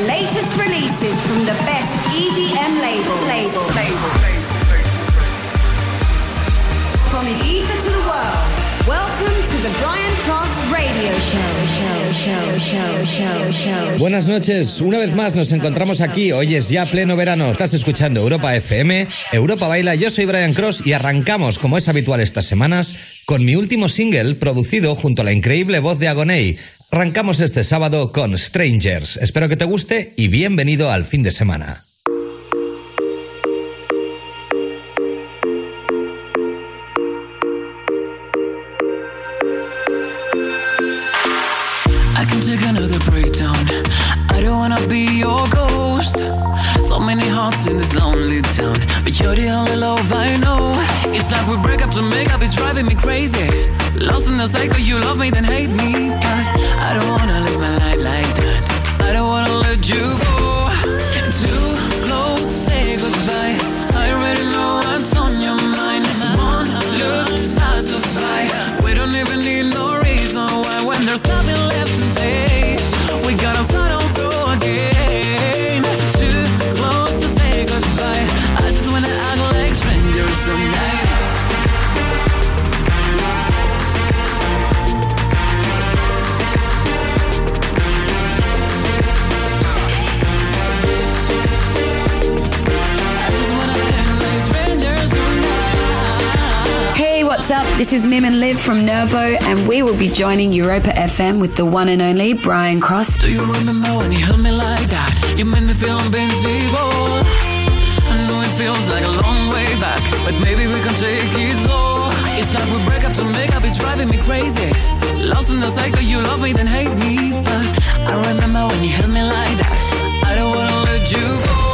The latest releases from the best EDM labels. Label. Label. From Ibiza to the world, welcome to the Brian Cross Radio Show. Show, show, show, show, show. Buenas noches, una vez más nos encontramos aquí. Hoy es ya pleno verano. Estás escuchando Europa FM, Europa Baila. Yo soy Brian Cross y arrancamos, como es habitual estas semanas, con mi último single producido junto a la increíble voz de Agoney. Arrancamos este sábado con Strangers. Espero que te guste y bienvenido al fin de semana. In this lonely town, but you're the only love I know. It's like we break up to make up, it's driving me crazy. Lost in the cycle, you love me, then hate me. But I don't wanna live what's up? This is Mim and Liv from Nervo, and we will be joining Europa FM with the one and only Brian Cross. Do you remember when you held me like that? You made me feel invincible. I know it feels like a long way back, but maybe we can take it slow. It's like we break up to make up, it's driving me crazy. Lost in the cycle, you love me, then hate me. But I remember when you held me like that. I don't wanna let you go.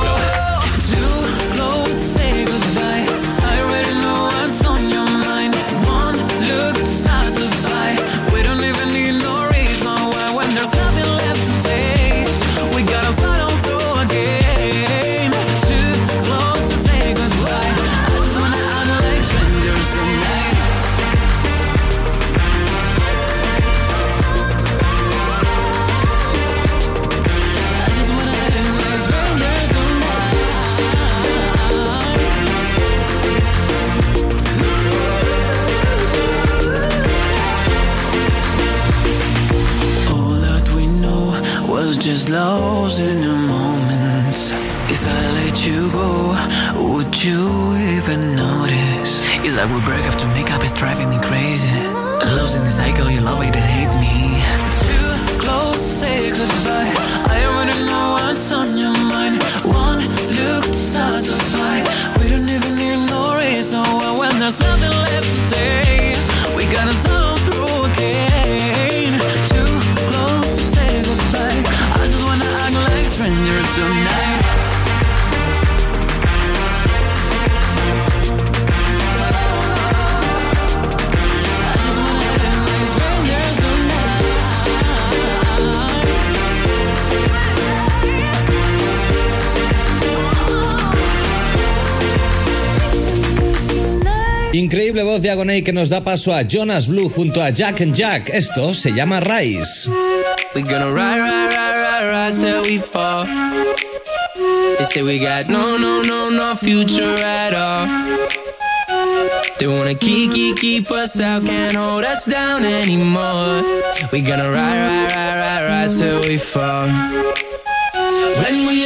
Just lost in a moment. If I let you go, would you even notice? It's like we break up to make up, it's driving me crazy. Lost in the cycle, you love it and hate me. Too close, say goodbye. I already Increíble voz de Agoney que nos da paso a Jonas Blue junto a Jack and Jack. Esto se llama Rise. We gonna ride, ride, ride, ride till we fall. They say we got no, no, no, no future at all. They wanna keep, keep, keep us out, can't hold us down anymore. We gonna ride, ride, ride, ride, ride till we fall. When we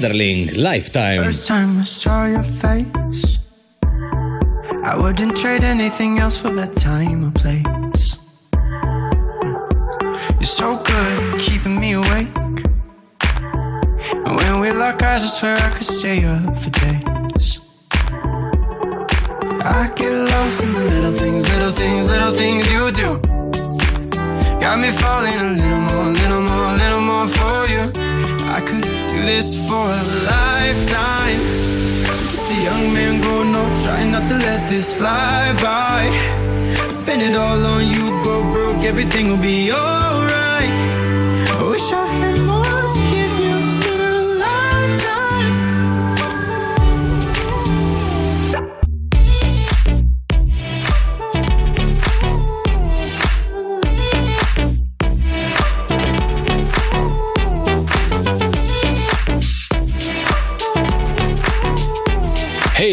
Zonderling, Lifetime. First time I saw your face, I wouldn't trade anything else for that time or place. You're so good at keeping me awake. And when we lock eyes, I swear I could stay up this fly by. Spend it all on you, go broke, everything will be alright.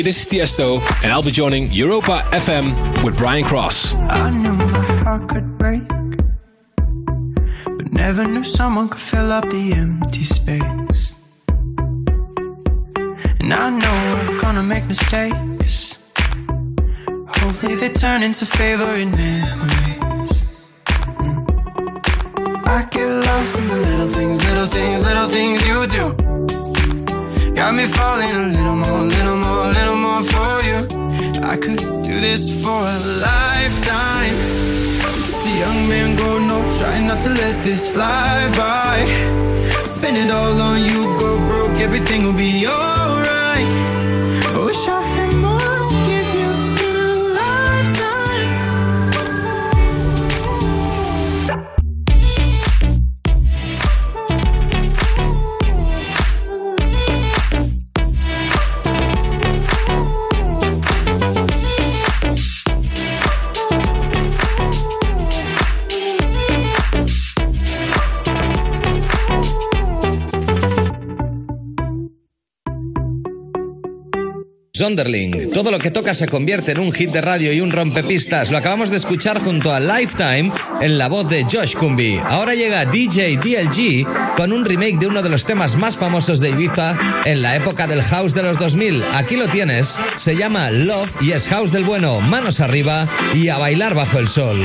This is Tiesto, and I'll be joining Europa FM with Brian Cross. I knew my heart could break, but never knew someone could fill up the empty space. And I know we're gonna make mistakes. Hopefully, they turn into favorite memories. I get lost in the little things, little things, little things you do. Got me falling a little more, a little more, a little more for you. I could do this for a lifetime. Just a young man growing up, trying not to let this fly by. Spend it all on you, go broke, everything will be alright. I wish I had Zonderling, todo lo que toca se convierte en un hit de radio y un rompepistas. Lo acabamos de escuchar junto a Lifetime en la voz de Josh Cumby. Ahora llega DJ DLG con un remake de uno de los temas más famosos de Ibiza en la época del house de los 2000. Aquí lo tienes, se llama Love y es house del bueno, manos arriba y a bailar bajo el sol.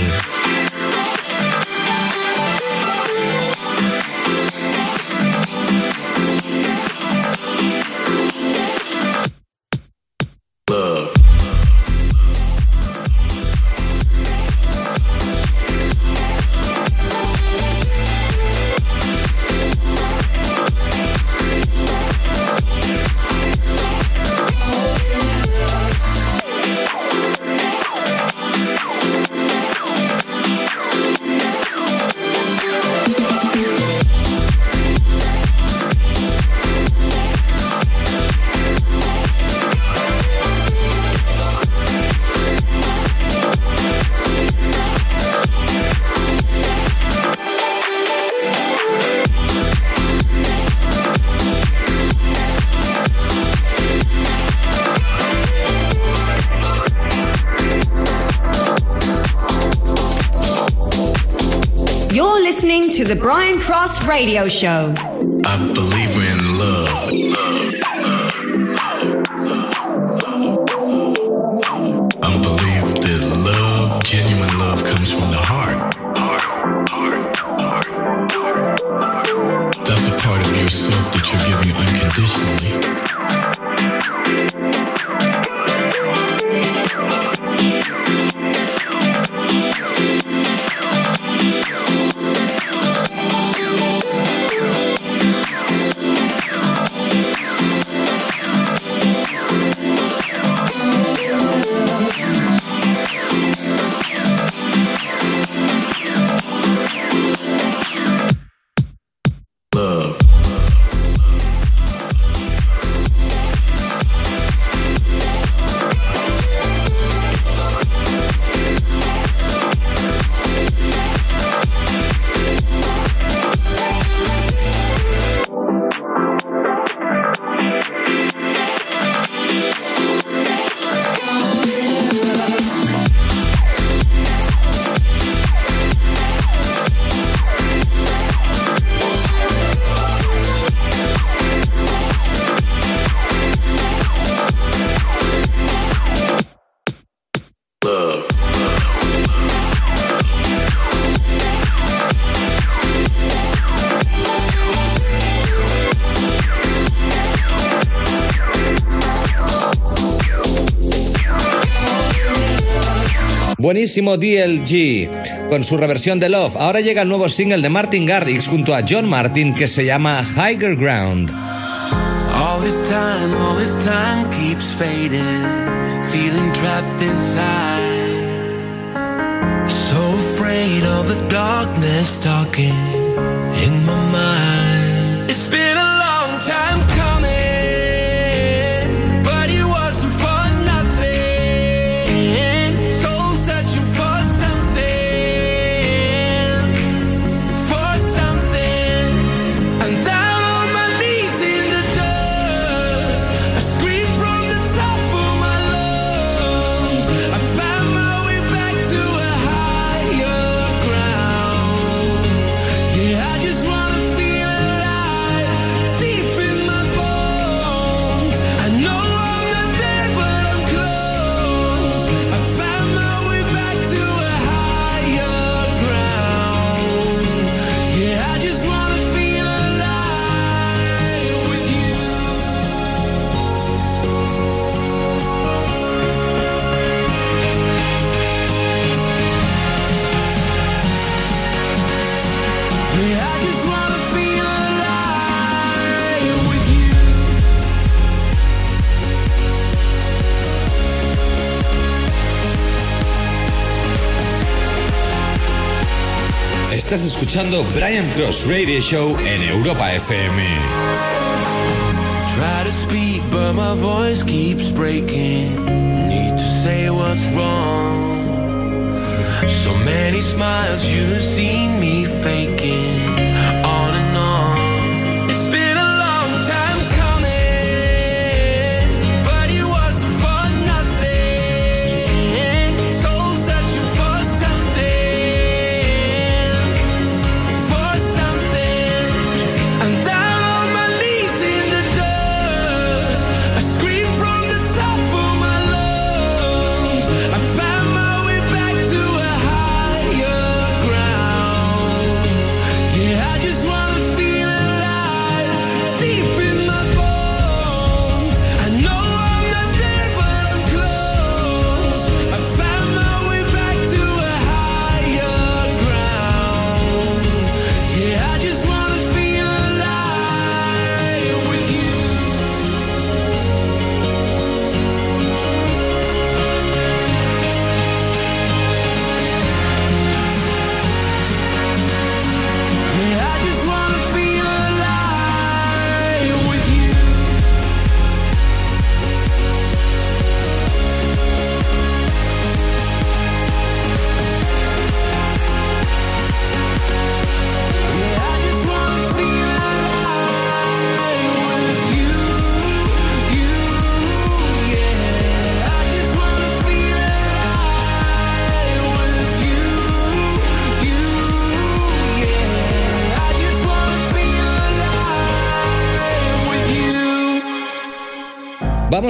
radio show. buenísimo DLG con su reversión de Love. Ahora llega el nuevo single de Martin Garrix junto a John Martin que se llama Higher Ground. All this time, all this time keeps fading, feeling trapped inside. So afraid of the darkness talking in my mind. It's been Estás escuchando Brian Cross Radio Show en Europa FM. Try to speak, but my voice keeps breaking. Need to say what's wrong. So many smiles you've seen me faking.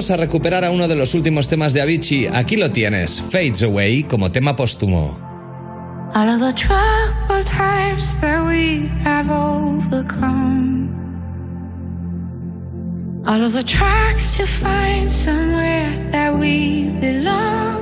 Vamos a recuperar a uno de los últimos temas de Avicii. Aquí lo tienes, Fades Away, como tema póstumo. All of the troubled times that we have overcome. All of the tracks to find somewhere that we belong.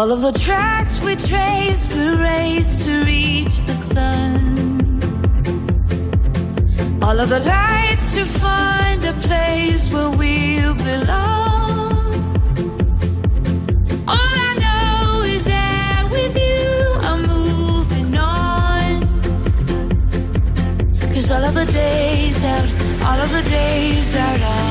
All of the tracks we traced, we raced to reach the sun. All of the lights to find a place where we belong. All of the days out, all of the days out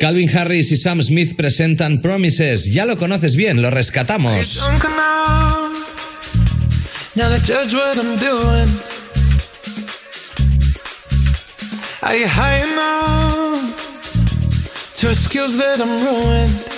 Calvin Harris y Sam Smith presentan Promises. Ya lo conoces bien, lo rescatamos. drunk enough now to judge what I'm doing. Are you high enough to excuse that I'm ruined?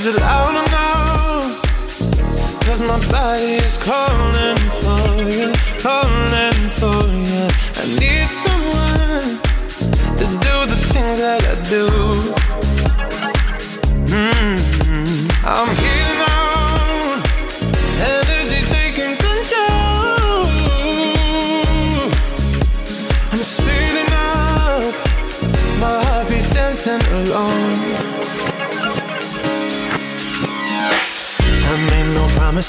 Is it loud enough? Cause my body is calling for you, calling for you.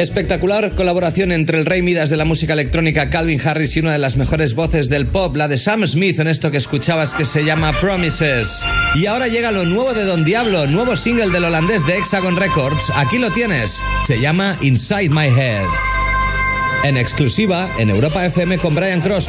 Espectacular colaboración entre el rey Midas de la música electrónica Calvin Harris y una de las mejores voces del pop, la de Sam Smith, en esto que escuchabas que se llama Promises. Y ahora llega lo nuevo de Don Diablo, nuevo single del holandés de Hexagon Records. Aquí lo tienes, se llama Inside My Head. En exclusiva en Europa FM con Brian Cross.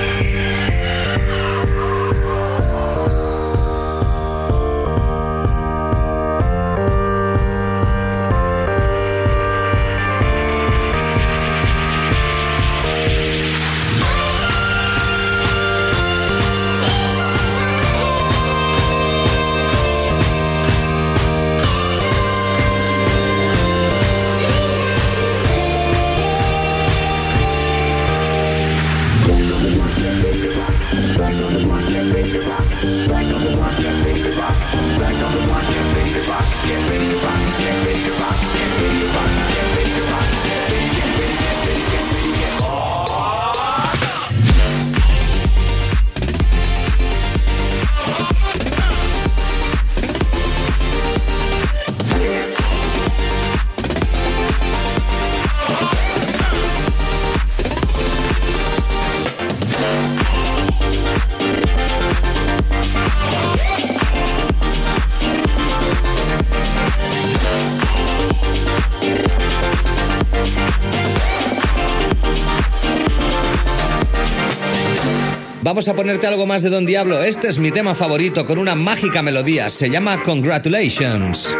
Vamos a ponerte algo más de Don Diablo. Este es mi tema favorito con una mágica melodía. Se llama Congratulations.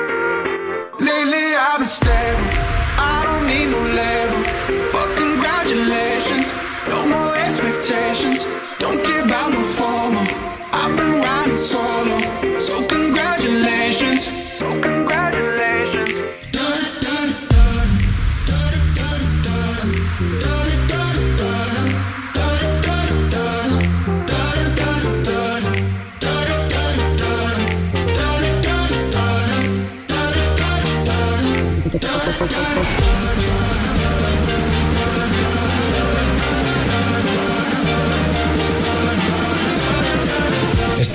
Lately I've been stable. I don't need no label. But congratulations. No more expectations. Don't care about no formal. I've been riding. So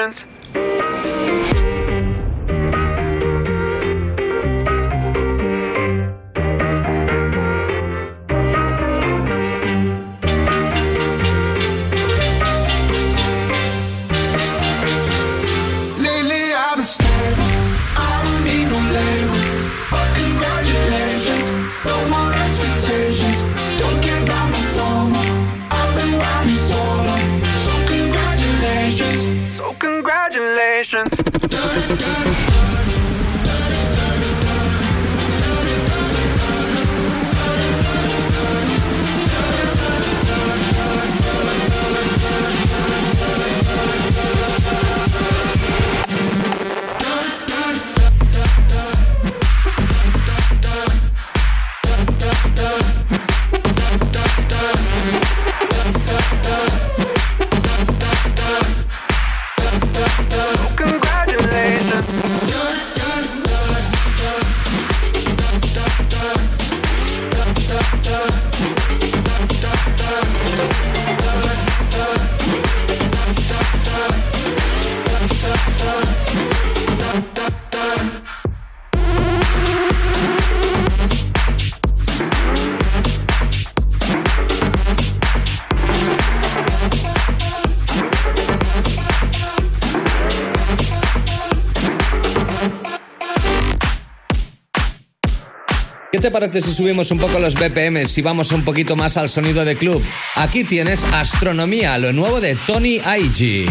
Congratulations. Te parece si subimos un poco los BPM, si vamos un poquito más al sonido de club? Aquí tienes Astronomía, lo nuevo de Tony IG.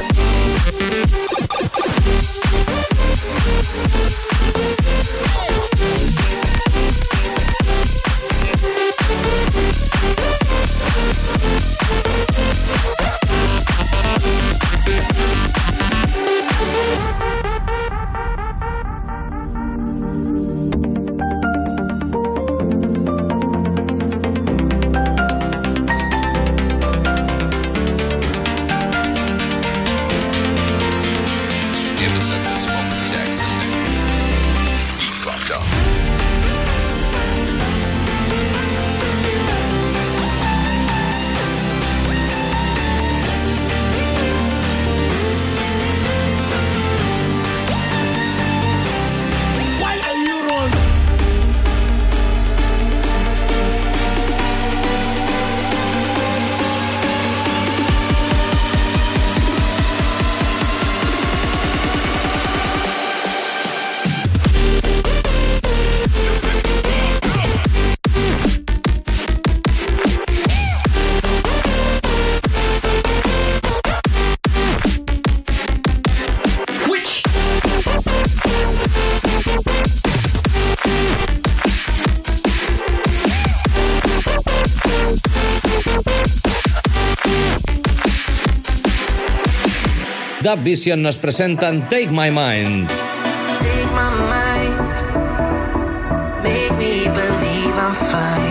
Dub Vision nos presentan Take My Mind. Take my mind, make me believe I'm fine.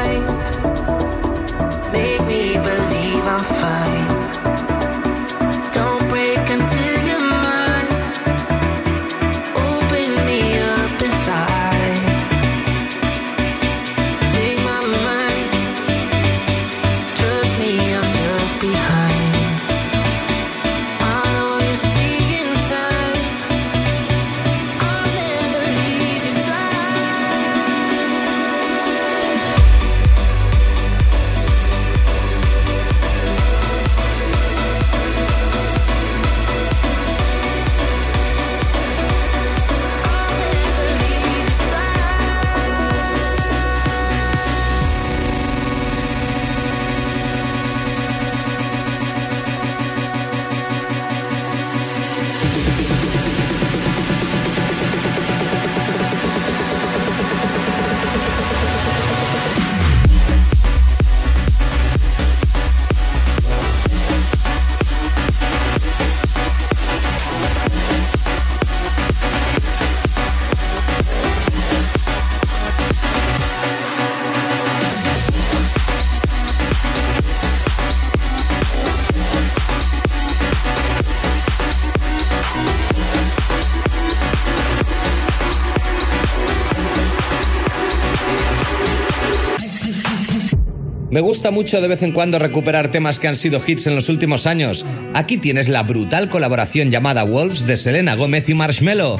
Me gusta mucho de vez en cuando recuperar temas que han sido hits en los últimos años. Aquí tienes la brutal colaboración llamada Wolves de Selena Gómez y Marshmello.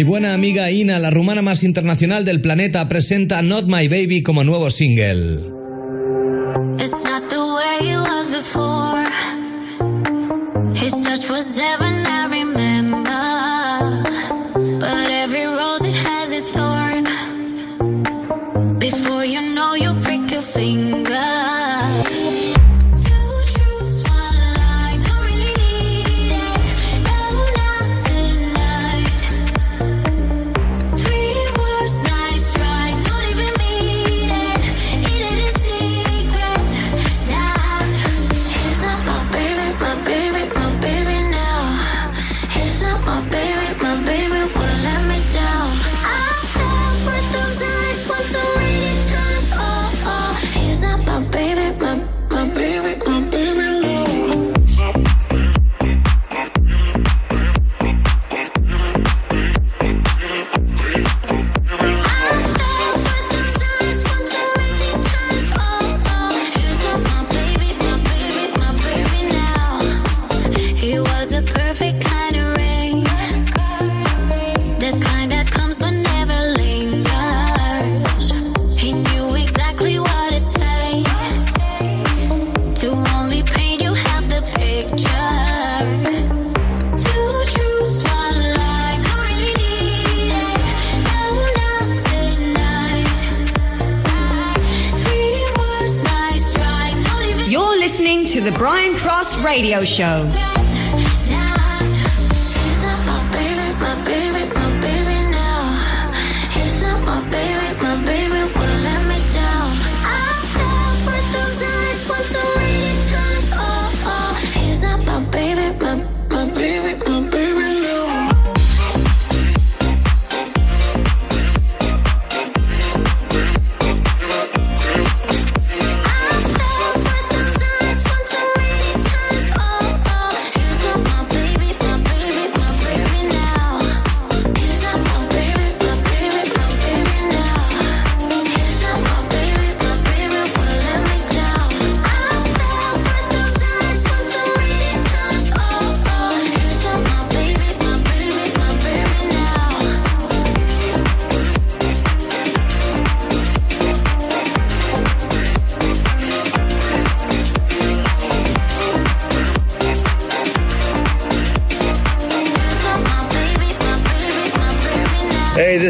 Mi buena amiga Ina, la rumana más internacional del planeta, presenta Not My Baby como nuevo single. Show.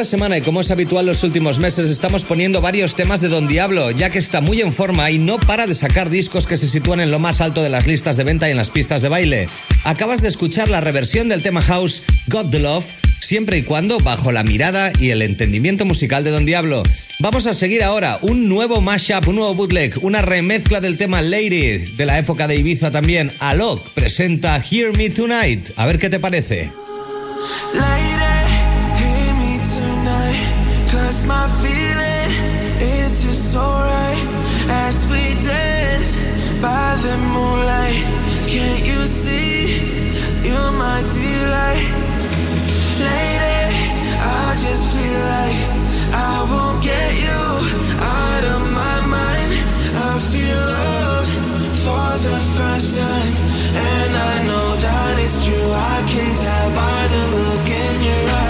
Esta semana, y como es habitual los últimos meses, estamos poniendo varios temas de Don Diablo, ya que está muy en forma y no para de sacar discos que se sitúan en lo más alto de las listas de venta y en las pistas de baile. Acabas de escuchar la reversión del tema house Got the Love, siempre y cuando bajo la mirada y el entendimiento musical de Don Diablo. Vamos a seguir ahora un nuevo mashup, un nuevo bootleg, una remezcla del tema Lady de la época de Ibiza también. Alok presenta Hear Me Tonight. A ver qué te parece. Lady, Cause my feeling is just alright. As we dance by the moonlight. Can't you see? You're my delight. Lady, I just feel like I won't get you out of my mind. I feel love for the first time. And I know that it's true. I can tell by the look in your eyes.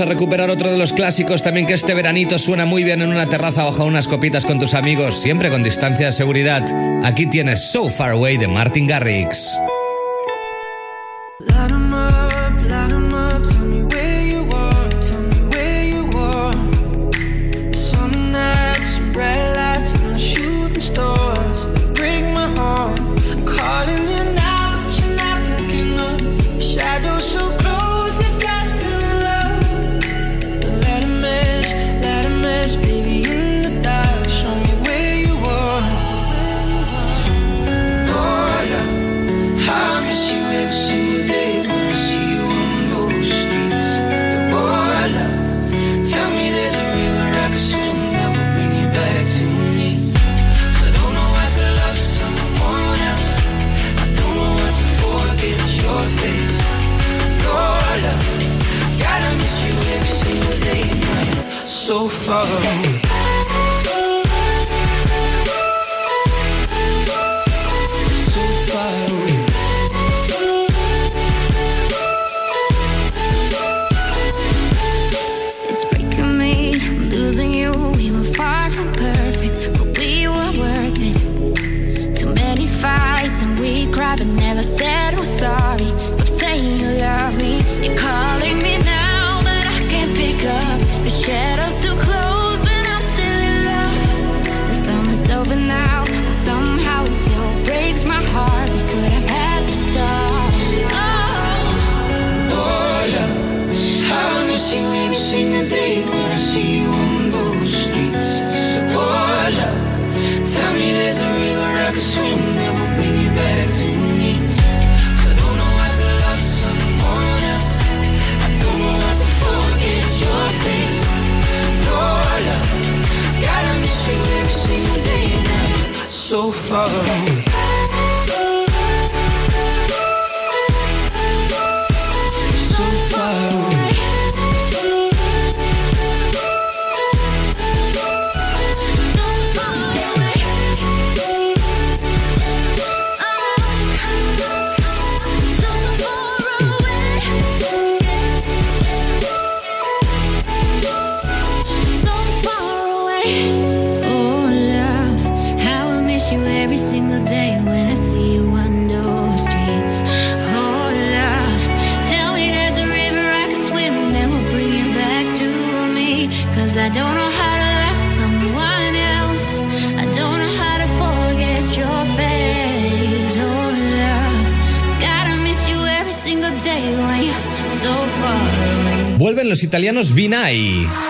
A recuperar otro de los clásicos también que este veranito suena muy bien en una terraza bajo unas copitas con tus amigos, siempre con distancia de seguridad. Aquí tienes So Far Away de Martin Garrix. italianos Vinay.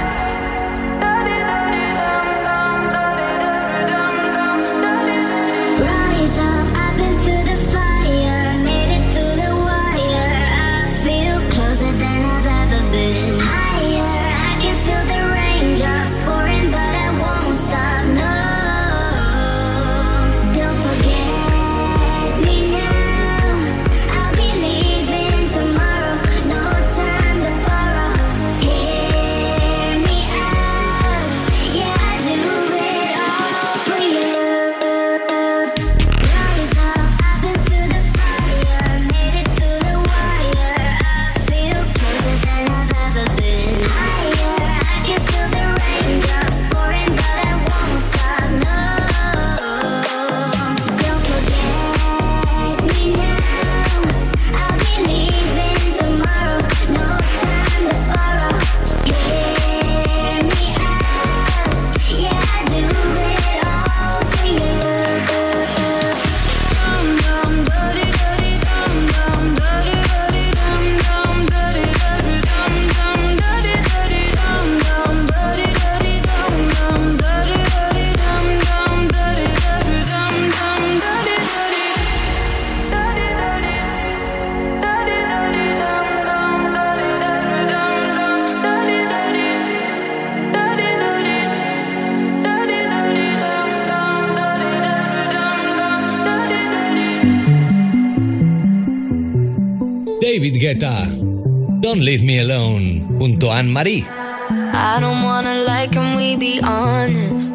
Don't Leave Me Alone, junto a Anne-Marie. I don't wanna like him, we be honest.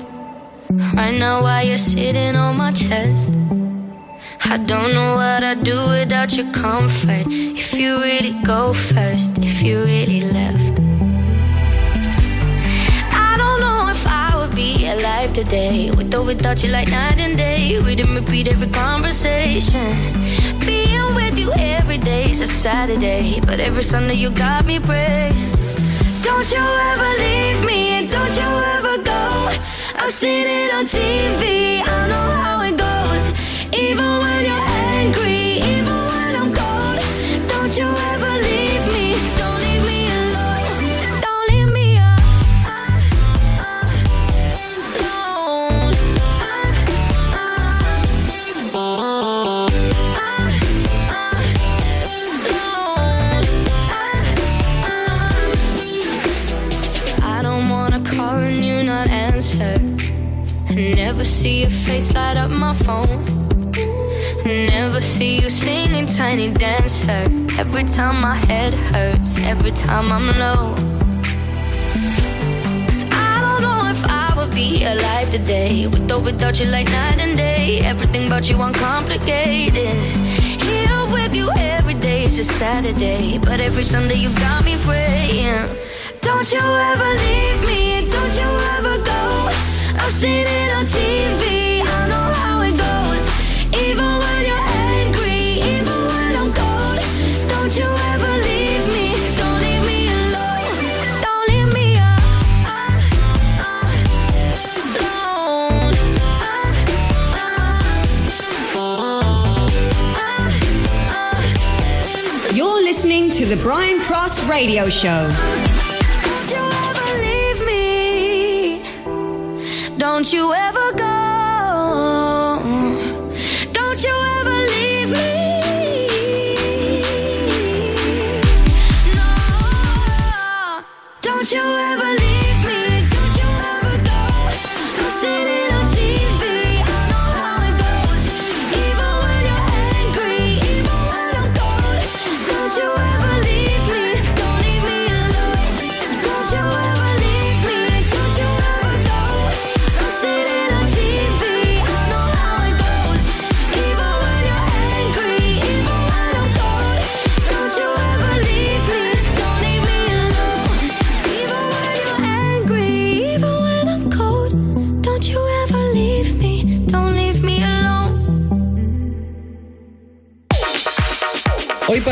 Right now, while you're sitting on my chest, I don't know what I'd do without your comfort. If you really go first, if you really left. I don't know if I would be alive today. With or without you, like night and day. We didn't repeat every conversation with you every day's a Saturday, but every Sunday you got me praying. Don't you ever leave me, and don't you ever go. I've seen it on TV, I know how it goes. Even when see your face light up my phone. Never see you singing tiny dancer. Every time my head hurts, every time I'm low. 'Cause I don't know if I would be alive today. With or without you, like night and day. Everything about you uncomplicated. Here with you every day is a Saturday. But every Sunday you got me praying. Don't you ever leave me, don't you ever go. I've seen it on TV, I know how it goes. Even when you're angry, even when I'm cold. Don't you ever leave me, don't leave me alone. Don't leave me alone. You're listening to the Brian Cross Radio Show. Don't you ever go.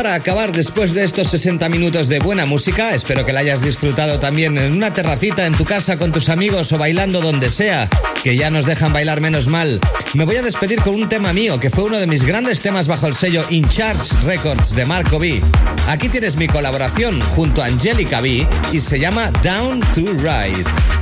Para acabar después de estos 60 minutos de buena música, espero que la hayas disfrutado también en una terracita, en tu casa, con tus amigos o bailando donde sea, que ya nos dejan bailar menos mal. Me voy a despedir con un tema mío, que fue uno de mis grandes temas bajo el sello In Charge Records de Marco B. Aquí tienes mi colaboración junto a Angelica B y se llama Down to Ride.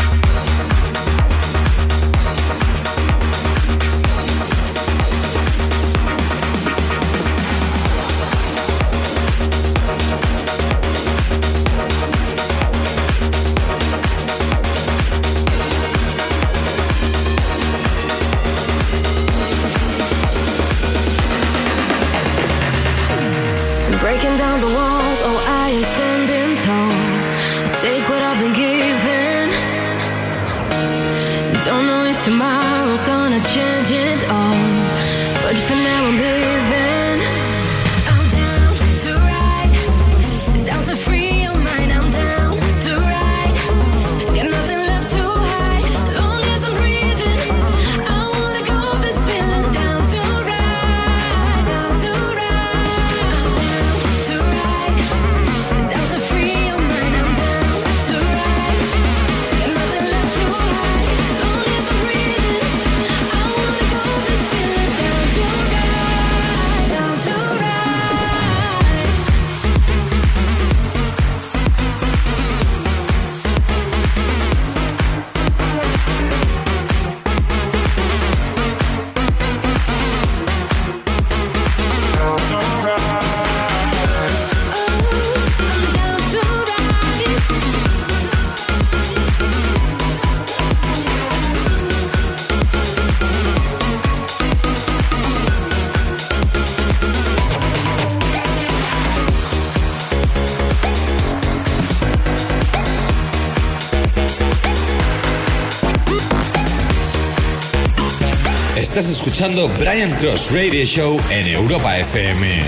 Escuchando Brian Cross Radio Show en Europa FM.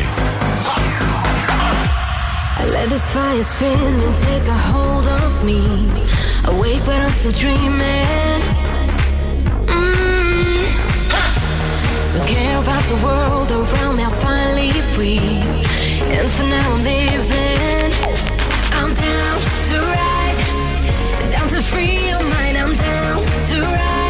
I let this fire spin and take a hold of me. Awake, but I'm still dreaming. Mm. Don't care about the world around me. I finally breathe, and for now I'm living. I'm down to ride, down to free your mind. I'm down to ride.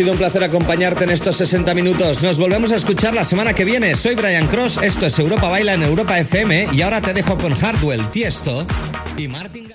Sido un placer acompañarte en estos 60 minutos. Nos volvemos a escuchar la semana que viene. Soy Brian Cross, esto es Europa Baila en Europa FM y ahora te dejo con Hardwell, Tiesto y Martin.